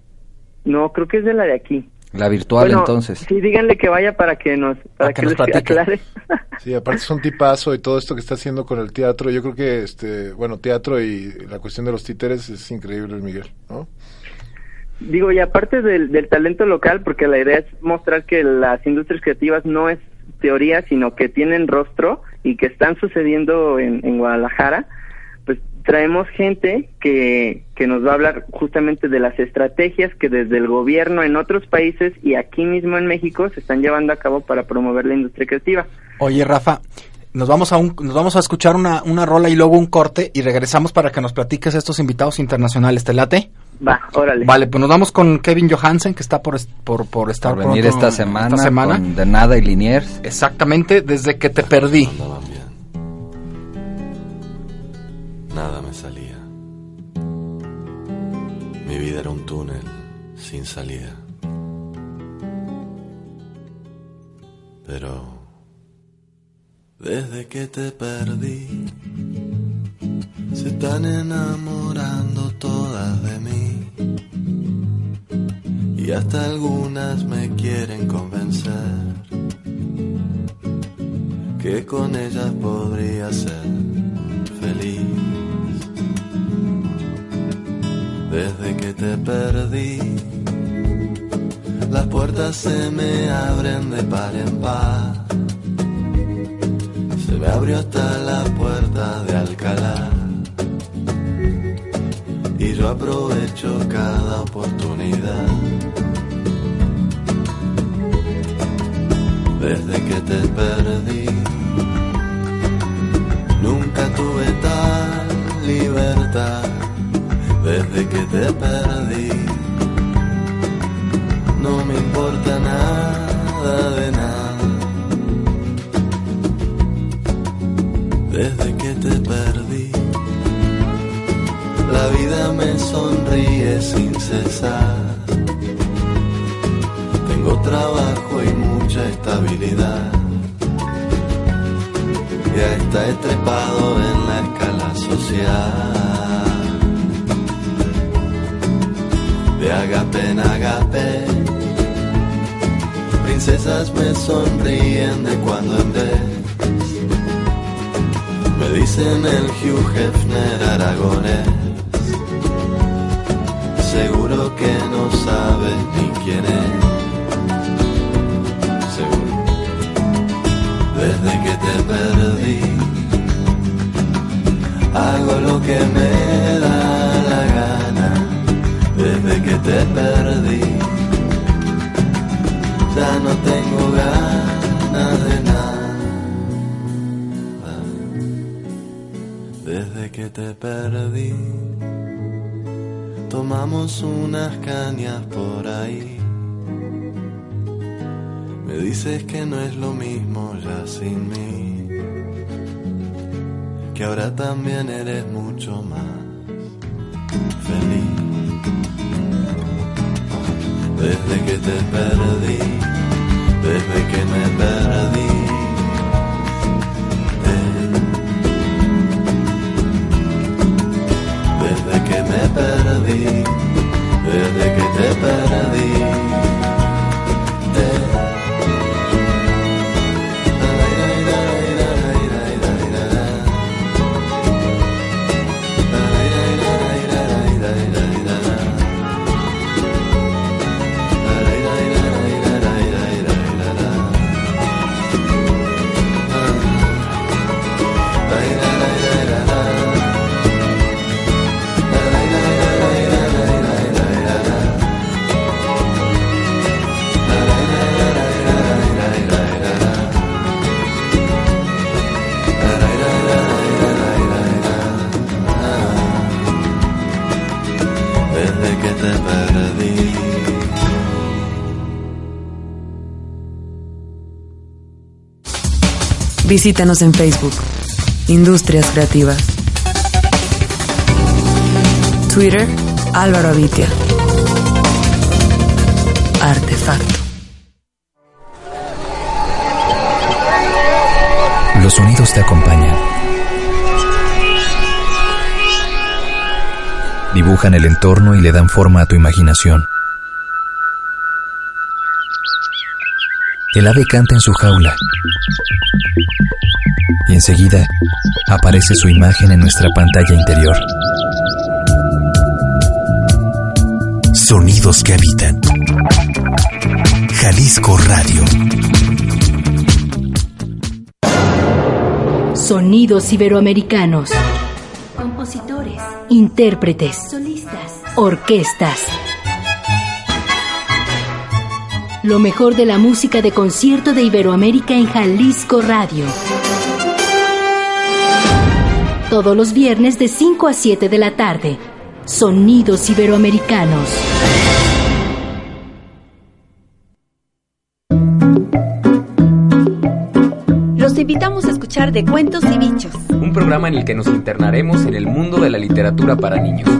no, creo que es de la de aquí. la virtual Bueno, entonces. Sí, díganle que vaya para que nos para, que, nos les platique. aclare. <laughs> Sí, aparte es un tipazo y todo esto que está haciendo con el teatro. Yo creo que, este, bueno, teatro y la cuestión de los títeres es increíble, Miguel, ¿no? Digo, y aparte del, del talento local, porque la idea es mostrar que las industrias creativas no es teoría, sino que tienen rostro y que están sucediendo en, en Guadalajara, traemos gente que, que nos va a hablar justamente de las estrategias que desde el gobierno en otros países y aquí mismo en México se están llevando a cabo para promover la industria creativa. Oye, Rafa, nos vamos a un, nos vamos a escuchar una, una rola y luego un corte y regresamos para que nos platiques estos invitados internacionales. ¿Te late? Va, órale. Vale, pues nos vamos con Kevin Johansen, que está por, por, por estar Por venir pronto esta semana, esta semana. con De Nada y Liniers. Exactamente, desde que te perdí. Nada me salía. Mi vida era un túnel sin salida. Pero desde que te perdí, se están enamorando todas de mí. Y hasta algunas me quieren convencer que con ellas podría ser Desde que te perdí, las puertas se me abren de par en par. Se me abrió hasta la puerta de Alcalá. Y yo aprovecho cada oportunidad. Desde que te perdí, nunca tuve tal libertad. Desde que te perdí, no me importa nada de nada. Desde que te perdí, la vida me sonríe sin cesar. Tengo trabajo y mucha estabilidad. Ya está estrepado en la escala social. De agape en agape, princesas me sonríen de cuando en vez. Me dicen el Hugh Hefner aragonés. Seguro que no sabes ni quién es. Seguro. Desde que te perdí, hago lo que me da te perdí, ya no tengo ganas de nada. Desde que te perdí, tomamos unas cañas por ahí. Me dices que no es lo mismo ya sin mí, que ahora también eres mucho más te perdí, desde que me perdí. Desde que me perdí, desde que te perdí. Visítanos en Facebook. Industrias Creativas. Twitter, Álvaro Avitia. Artefacto. Los sonidos te acompañan. Dibujan el entorno y le dan forma a tu imaginación. El ave canta en su jaula. Y enseguida aparece su imagen en nuestra pantalla interior. Sonidos que habitan. Jalisco Radio. Sonidos iberoamericanos. Compositores. Intérpretes. Solistas. Orquestas. Lo mejor de la música de concierto de Iberoamérica en Jalisco Radio. Todos los viernes de 5 a 7 de la tarde. Sonidos iberoamericanos. Los invitamos a escuchar De Cuentos y Bichos. Un programa en el que nos internaremos en el mundo de la literatura para niños.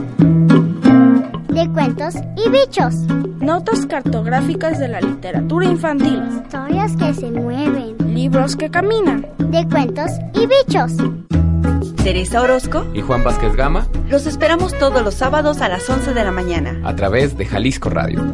De cuentos y bichos. Notas cartográficas de la literatura infantil. Historias que se mueven. Libros que caminan. De cuentos y bichos. Teresa Orozco y Juan Vázquez Gama. Los esperamos todos los sábados a las 11 de la mañana. A través de Jalisco Radio.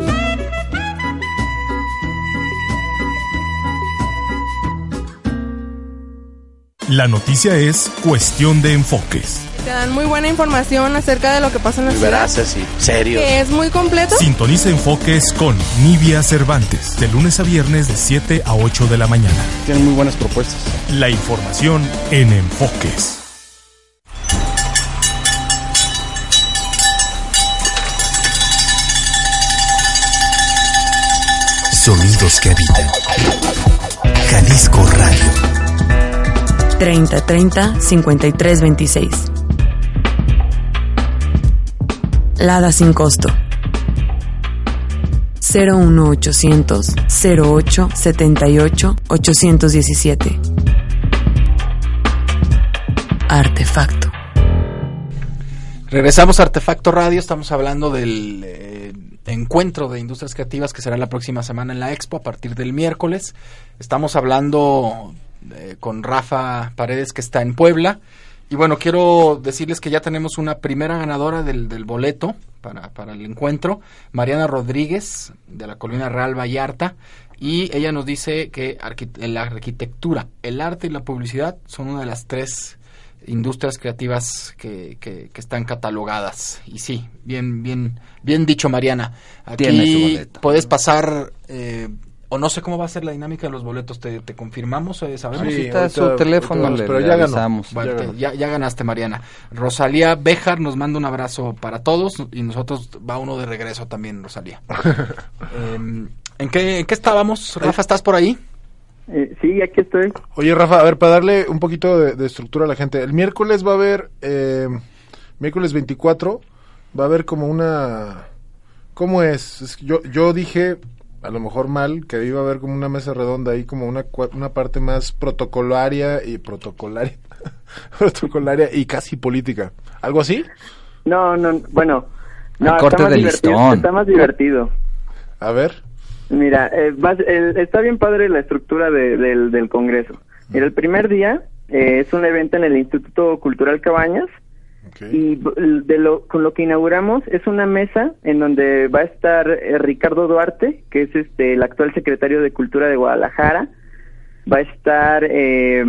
La noticia es cuestión de enfoques. Te dan muy buena información acerca de lo que pasa en la ciudad. Veraces y serios. Que es muy completo. Sintoniza enfoques con Nivia Cervantes, de lunes a viernes de 7 a 8 de la mañana. Tienen muy buenas propuestas. La información en enfoques. Sonidos que habitan. Jalisco Radio. 30 30 53 26. Lada sin costo. 01800 08 78 817. Artefacto. Regresamos a Artefacto Radio, estamos hablando del eh, encuentro de industrias creativas que será la próxima semana en la Expo a partir del miércoles. Estamos hablando eh, con Rafa Paredes que está en Puebla. Y bueno, quiero decirles que ya tenemos una primera ganadora del, del boleto para, para, el encuentro, Mariana Rodríguez, de la Colina Real Vallarta. Y ella nos dice que la arquitectura, el arte y la publicidad son una de las tres industrias creativas que, que, que, están catalogadas. Y sí, bien, bien, bien dicho, Mariana. Aquí puedes pasar, eh, o no sé cómo va a ser la dinámica de los boletos. ¿Te, te confirmamos? Eh, ¿Sabemos? Sí, está su teléfono, le, pero le ya. Bueno, ya, te, ya, ya, ganaste, Mariana. Rosalía Bejar nos manda un abrazo para todos y nosotros va uno de regreso también, Rosalía. <laughs> eh, ¿en, qué, ¿En qué estábamos? Rafa, ¿estás por ahí? Eh, sí, aquí estoy. Oye, Rafa, a ver, para darle un poquito de, de estructura a la gente. El miércoles va a haber, eh, miércoles 24, va a haber como una... ¿Cómo es? es que yo, yo dije, a lo mejor mal, que iba a haber como una mesa redonda ahí, como una, una parte más protocolaria y protocolaria, <laughs> protocolaria y casi política. ¿Algo así? No, no, bueno, no, corte está, más del listón. está más divertido. A ver. Mira, eh, vas- el- está bien padre la estructura de- del, del Congreso. Mira, el primer día eh, es un evento en el Instituto Cultural Cabañas y de lo, con lo que inauguramos es una mesa en donde va a estar eh, Ricardo Duarte, que es este el actual secretario de Cultura de Guadalajara. Va a estar eh,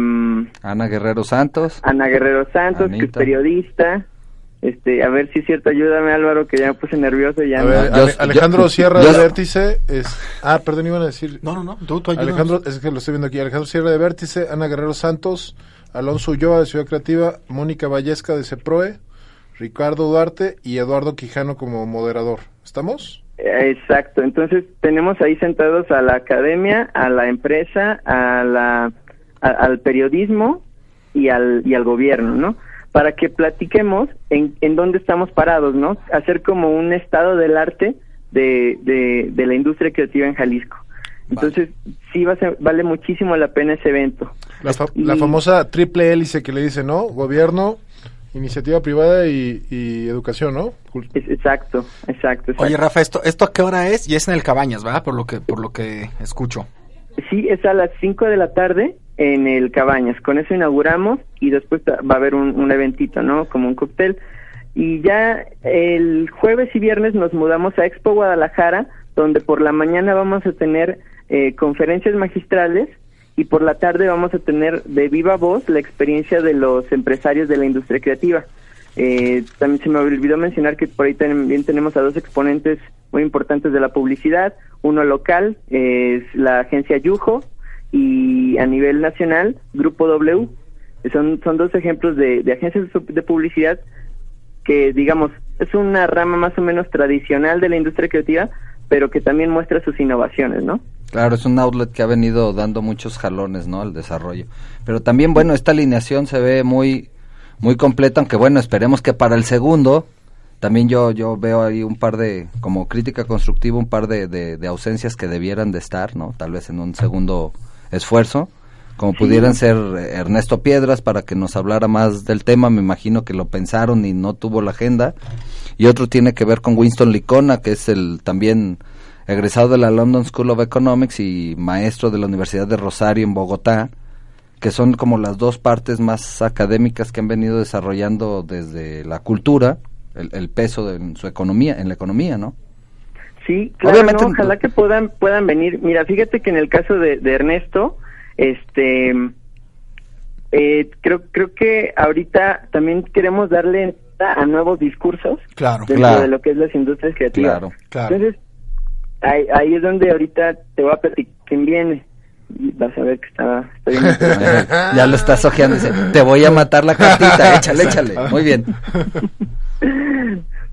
Ana Guerrero Santos. Ana Guerrero Santos, que es periodista. Este, a ver si es cierto, ayúdame Álvaro, que ya me puse nervioso y ya A no- ver, Yo- Ale- Alejandro yo- Sierra yo- de Vértice es... Ah, perdón, iban a decir... No, no, no, tú. Alejandro, es que lo estoy viendo aquí. Alejandro Sierra de Vértice, Ana Guerrero Santos, Alonso Ulloa de Ciudad Creativa, Mónica Vallesca de CEPROE, Ricardo Duarte y Eduardo Quijano como moderador. ¿Estamos? Exacto, entonces tenemos ahí sentados a la academia, a la empresa, a la, al periodismo y al, y al gobierno, ¿no? Para que platiquemos en, en dónde estamos parados, ¿no? Hacer como un estado del arte de, de, de la industria creativa en Jalisco. Entonces, sí va a ser- vale muchísimo la pena ese evento. La, fa- la famosa triple hélice que le dice, ¿no? Gobierno, iniciativa privada y, y educación, ¿no? Es- exacto, exacto, exacto. Oye, Rafa, ¿esto, ¿esto a qué hora es? Y es en el Cabañas, ¿verdad? Por lo que, por lo que escucho. Sí, es a las 5 de la tarde en el Cabañas. Con eso inauguramos y después va a haber un, un eventito, ¿no? Como un cóctel. Y ya el jueves y viernes nos mudamos a Expo Guadalajara, donde por la mañana vamos a tener eh, conferencias magistrales y por la tarde vamos a tener de viva voz la experiencia de los empresarios de la industria creativa. Eh, también se me olvidó mencionar que por ahí también tenemos a dos exponentes muy importantes de la publicidad. Uno local es la agencia Yujo y a nivel nacional Grupo W. Son, son dos ejemplos de, de agencias de publicidad que, digamos, es una rama más o menos tradicional de la industria creativa, pero que también muestra sus innovaciones, ¿no? Claro, es un outlet que ha venido dando muchos jalones, ¿no? Al desarrollo. Pero también, bueno, esta alineación se ve muy, muy completa, aunque bueno, esperemos que para el segundo, también yo, yo veo ahí un par de, como crítica constructiva, un par de, de, de ausencias que debieran de estar, ¿no? Tal vez en un segundo esfuerzo, como pudieran ser Ernesto Piedras para que nos hablara más del tema, me imagino que lo pensaron y no tuvo la agenda, y otro tiene que ver con Winston Licona, que es el también egresado de la London School of Economics y maestro de la Universidad de Rosario en Bogotá, que son como las dos partes más académicas que han venido desarrollando desde la cultura, el, el peso de en su economía, en la economía, ¿no? Sí, claro, Obviamente- no, ojalá que puedan puedan venir. Mira, fíjate que en el caso de, de Ernesto, este, eh, creo creo que ahorita también queremos darle a nuevos discursos Claro, dentro Claro. de lo que es las industrias creativas. Claro, claro. Entonces, ahí, ahí es donde ahorita te voy a platicar quién viene. Y vas a ver que está, está bien interesante. <laughs> ya lo estás ojeando, dice, te voy a matar la cartita, <laughs> échale, échale, muy bien. <laughs>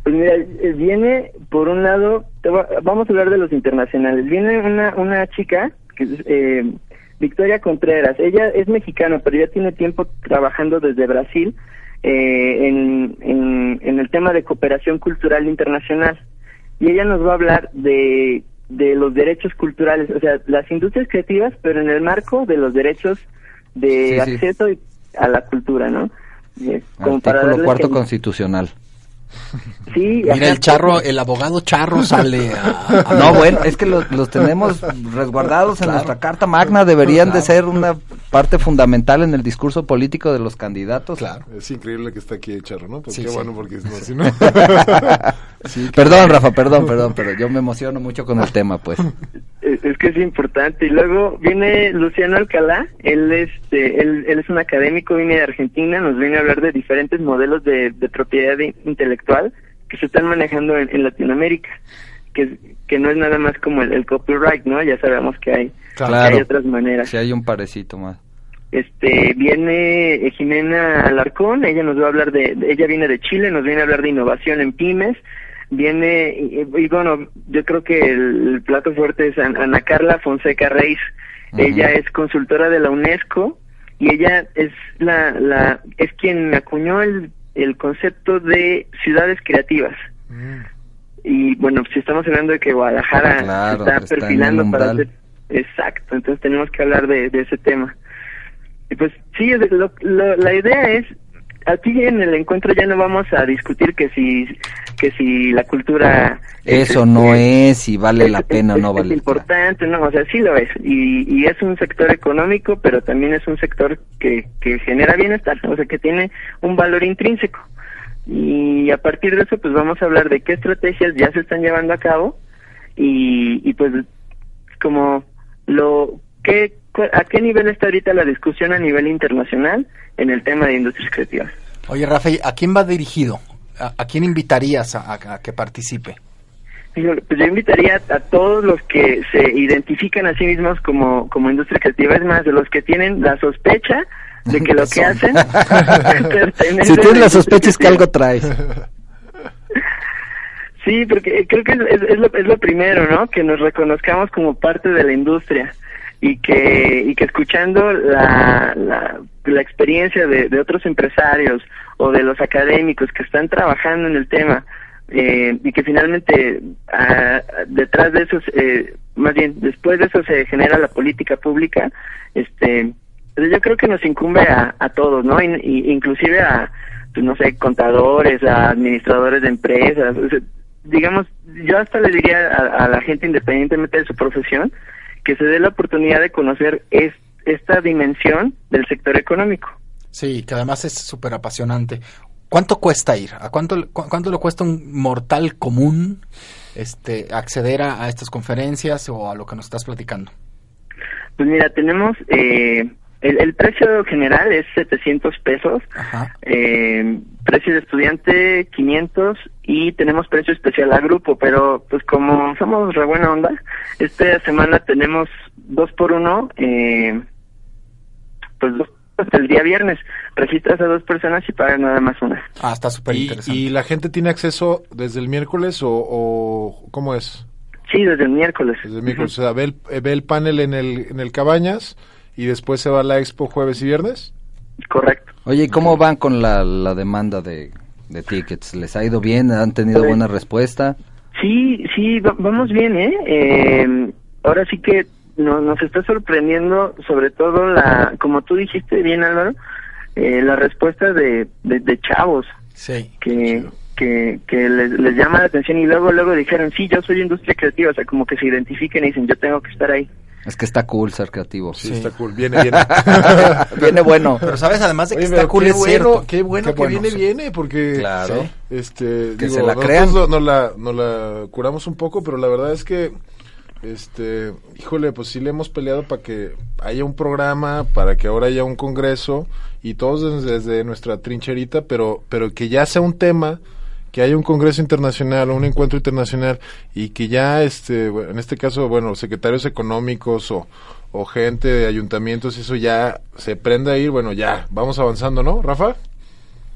Pues mira, eh, viene por un lado, te va- vamos a hablar de los internacionales. Viene una, una chica, que es eh, Victoria Contreras. Ella es mexicana, pero ya tiene tiempo trabajando desde Brasil eh, en, en, en el tema de cooperación cultural internacional. Y ella nos va a hablar de, de los derechos culturales, o sea, las industrias creativas, pero en el marco de los derechos de Sí, sí. acceso y- a la cultura, ¿no? Eh, como Artículo cuarto constitucional. Sí, <laughs> Mira, el charro, el abogado charro sale a... a- <laughs> No, bueno, es que los, los tenemos resguardados en Claro. nuestra Carta Magna, deberían de ser una parte fundamental en el discurso político de los candidatos. Claro. Es increíble que está aquí el charro, ¿no? Pues Sí, qué sí. bueno, porque no, si no... <laughs> Sí, perdón. Rafa, perdón, perdón, pero yo me emociono mucho con el tema, pues. Es, es que es importante. Y luego viene Luciano Alcalá, él, este, él, él es un académico, viene de Argentina, nos viene a hablar de diferentes modelos de, de propiedad in- intelectual que se están manejando en, en Latinoamérica, que, es- que no es nada más como el, el copyright, ¿no? Ya sabemos que hay, que hay otras maneras. Si hay un parecito más. Este, viene eh, Jimena Alarcón, ella nos va a hablar de, ella viene de Chile, nos viene a hablar de innovación en pymes, viene, y, y bueno, yo creo que el, el plato fuerte es An- Ana Carla Fonseca Reis, ella es consultora de la UNESCO y ella es la, la, es quien acuñó el, el concepto de ciudades creativas. Y bueno, si estamos hablando de que Guadalajara se Claro, está perfilando para ser exacto, entonces tenemos que hablar de, de ese tema. Y pues sí, es- lo- lo- la idea es, aquí en el encuentro ya no vamos a discutir que si, que si la cultura... es, Eso no es si vale la es- pena o es- no es vale. importante, no, o sea, sí lo es. Y, y es un sector económico, pero también es un sector que, que genera bienestar, o sea, que tiene un valor intrínseco. Y a partir de eso, pues vamos a hablar de qué estrategias ya se están llevando a cabo y, y pues como lo qué a qué nivel está ahorita la discusión a nivel internacional en el tema de industrias creativas. Oye, Rafael, ¿a quién va dirigido? ¿A, a quién invitarías a, a- a que participe? Pues yo invitaría a todos los que se identifican a sí mismos como, como industria creativa, es más, de los que tienen la sospecha de que lo que hacen <laughs> Si a tienes la sospecha es que algo traes. <laughs> Sí, porque creo que es, es- es lo, es lo primero, ¿no? Que nos reconozcamos como parte de la industria y que, y que escuchando la, la, la experiencia de, de otros empresarios o de los académicos que están trabajando en el tema eh, y que finalmente ah, detrás de eso, eh, más bien después de eso se genera la política pública, este yo creo que nos incumbe a, a todos, ¿no? In- inclusive a, pues, no sé, contadores, a administradores de empresas. o sea, digamos, yo hasta le diría a, a la gente, independientemente de su profesión, que se dé la oportunidad de conocer es, esta dimensión del sector económico. Sí, que además es súper apasionante. ¿Cuánto cuesta ir? ¿A cuánto, cu- cuánto le cuesta un mortal común este, acceder a, a estas conferencias o a lo que nos estás platicando? Pues mira, tenemos eh, el, el precio general es 700 pesos, eh, precio de estudiante 500 y tenemos precio especial a grupo, pero pues como somos re buena onda, esta semana tenemos dos por uno, eh, pues dos hasta el día viernes, registras a dos personas y pagas nada más una. Ah, está súper ¿Y, interesante. y la gente tiene acceso desde el miércoles o, o cómo es? Sí, desde el miércoles. Desde el miércoles. O sea, ve el, eh, ve el panel en el, en el Cabañas y después se va a la expo jueves y viernes. Correcto. Oye, ¿y cómo van con la, la demanda de, de tickets? ¿Les ha ido bien? ¿Han tenido Pues- buena respuesta? Sí, sí, va- vamos bien, ¿eh? Eh, Ahora sí que no- nos está sorprendiendo, sobre todo la, como tú dijiste bien, Álvaro, eh, la respuesta de, de, de chavos Sí. que, que, que les, les llama la atención y luego, luego dijeron, sí, yo soy industria creativa, o sea, como que se identifiquen y dicen, yo tengo que estar ahí. Es que está cool ser creativo. Sí, está cool. Viene, viene. <laughs> viene bueno. Pero sabes, además de que Oye, está cool, qué es bueno, cierto. Qué bueno Qué que bueno, viene, sí. viene, porque Claro. este, Que digo, se la crean. nos la, nos la curamos un poco, pero la verdad es que, este, híjole, pues sí le hemos peleado para que haya un programa, para que ahora haya un congreso y todos desde, desde nuestra trincherita, pero, pero que ya sea un tema que haya un congreso internacional o un encuentro internacional y que ya este bueno, en este caso bueno secretarios económicos o, o gente de ayuntamientos eso ya se prenda a ir bueno ya vamos avanzando no Rafa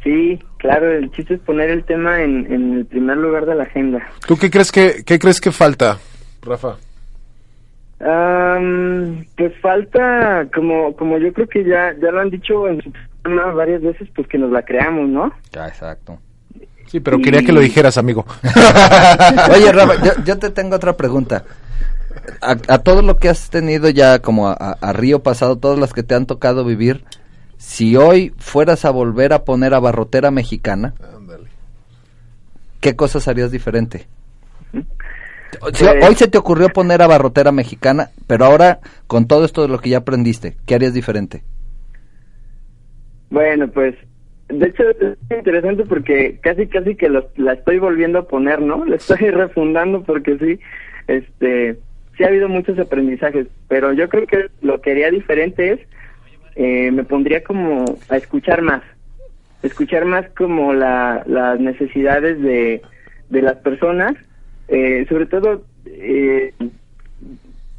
Sí, claro, el chiste es poner el tema en, en el primer lugar de la agenda. tú qué crees que qué crees que falta Rafa Am, pues falta, como como yo creo que ya ya lo han dicho en su programa varias veces, pues que nos la creamos, ¿no? Ya, exacto. Sí pero quería que lo dijeras amigo <laughs> Oye, Rafa, yo, <laughs> yo te tengo otra pregunta. A, a todo lo que has tenido ya como a, a- a Río pasado, todas las que te han tocado vivir, si hoy fueras a volver a poner a Barrotera Mexicana, ¿qué cosas harías diferente? Si Pues- hoy se te ocurrió poner a Barrotera Mexicana, pero ahora con todo esto de lo que ya aprendiste, ¿qué harías diferente? Bueno, pues de hecho es interesante porque casi casi que los- la estoy volviendo a poner, ¿no? La estoy <laughs> refundando porque sí, este, sí ha habido muchos aprendizajes, pero yo creo que lo que haría diferente es eh, me pondría como a escuchar más, escuchar más como la, las necesidades de, de las personas, eh, sobre todo, eh,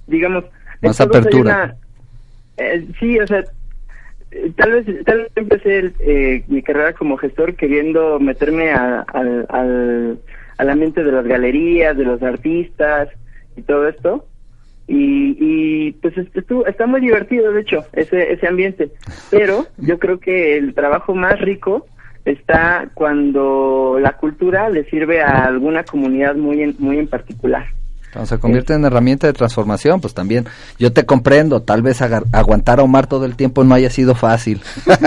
digamos, Más apertura. una- eh, sí, o sea, tal vez tal vez empecé eh, mi carrera como gestor queriendo meterme al, al, al ambiente de las galerías, de los artistas y todo esto. Y, y pues est- estuvo- está muy divertido, de hecho, ese, ese ambiente. Pero yo creo que el trabajo más rico está cuando la cultura le sirve a alguna comunidad muy en, muy en particular. Cuando se convierte en herramienta de transformación, pues también yo te comprendo, tal vez aguantar a Omar todo el tiempo no haya sido fácil. <laughs>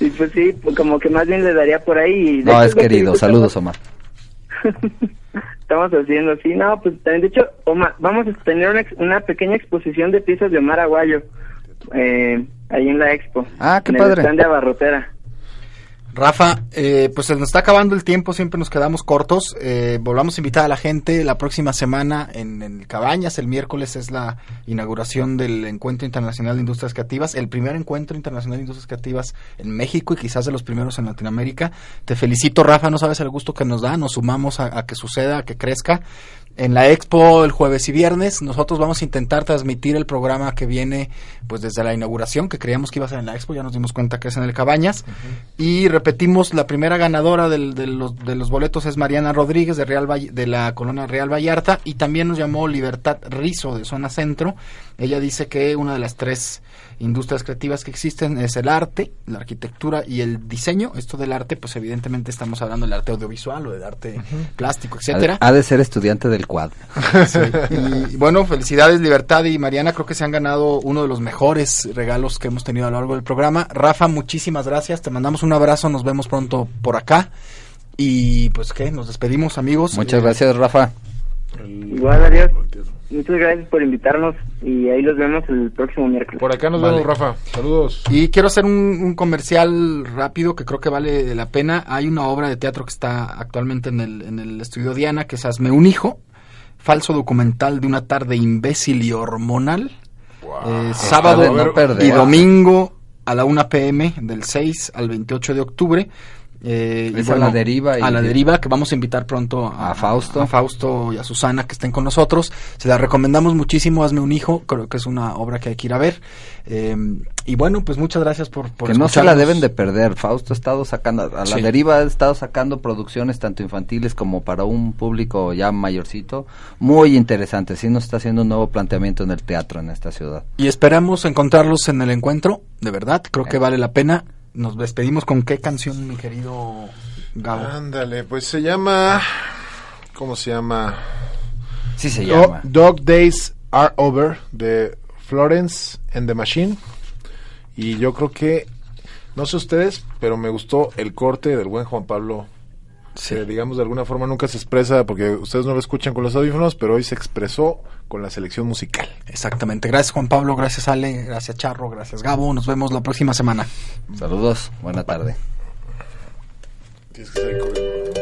Y pues sí, pues como que más bien le daría por ahí. No, es que querido, saludos Omar. <laughs> Estamos haciendo así, no, pues también, de hecho, Omar, vamos a tener una, una pequeña exposición de piezas de Omar Aguayo eh, ahí en la expo. Ah, qué en padre. El stand de Abarrotera. Rafa, eh, pues se nos está acabando el tiempo, siempre nos quedamos cortos. Eh, volvamos a invitar a la gente la próxima semana en, en Cabañas. El miércoles es la inauguración del Encuentro Internacional de Industrias Creativas, el primer encuentro internacional de industrias creativas en México y quizás de los primeros en Latinoamérica. Te felicito, Rafa, no sabes el gusto que nos da, nos sumamos a, a que suceda, a que crezca. En la expo el jueves y viernes. Nosotros vamos a intentar transmitir el programa que viene pues desde la inauguración que creíamos que iba a ser en la expo ya nos dimos cuenta que es en el Cabañas. Y repetimos la primera ganadora del- de, los, de los boletos es Mariana Rodríguez de Real Valle- de la colonia Real Vallarta y también nos llamó Libertad Rizo de zona centro. Ella dice que una de las tres industrias creativas que existen es el arte, la arquitectura y el diseño. Esto del arte, pues evidentemente estamos hablando del arte audiovisual o del arte plástico, etcétera. Ha, ha de ser estudiante del cuad. <laughs> Sí, y, y bueno, felicidades Libertad y Mariana, creo que se han ganado uno de los mejores regalos que hemos tenido a lo largo del programa. Rafa, muchísimas gracias, te mandamos un abrazo, nos vemos pronto por acá. Y pues qué, nos despedimos amigos. Muchas Eh, gracias, Rafa. Igual, adiós. Muchas gracias por invitarnos y ahí los vemos el próximo miércoles. Por acá nos Vale. vemos, Rafa. Saludos. Y quiero hacer un, un comercial rápido que creo que vale la pena. Hay una obra de teatro que está actualmente en el, en el estudio Diana, que es Hazme un hijo, falso documental de una tarde imbécil y hormonal. Eh, Está sábado no perder. y domingo a la 1 pm del 6 al 28 de octubre. Eh, y Es a la deriva y- a la deriva que vamos a invitar pronto a, A Fausto. a Fausto y a Susana que estén con nosotros. Se la recomendamos muchísimo. Hazme un hijo. Creo que es una obra que hay que ir a ver. Eh, y bueno, pues muchas gracias por, por que no se la deben de perder. Fausto ha estado sacando, a la Sí. deriva ha estado sacando producciones tanto infantiles como para un público ya mayorcito, muy interesantes. Sí nos está haciendo un nuevo planteamiento en el teatro en esta ciudad. Y esperamos encontrarlos en el encuentro. De verdad, creo que vale la pena. Nos despedimos con qué canción, mi querido Gabo. Ándale, pues se llama. ¿Cómo se llama? Sí se Do- llama. Dog Days Are Over de Florence and the Machine. Y yo creo que, no sé ustedes, pero me gustó el corte del buen Juan Pablo. Que digamos de alguna forma nunca se expresa porque ustedes no lo escuchan con los audífonos, pero hoy se expresó con la selección musical. Exactamente. Gracias Juan Pablo, gracias Ale, gracias Charro, gracias Gabo. Nos vemos la próxima semana. Saludos, buena tarde. Tienes que salir corriendo.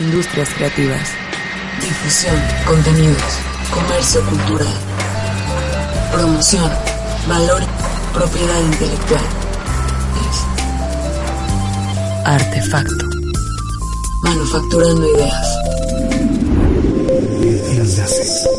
Industrias creativas. Difusión, contenidos, comercio cultural. Promoción, valor, propiedad intelectual. Artefacto. Manufacturando ideas. Las haces.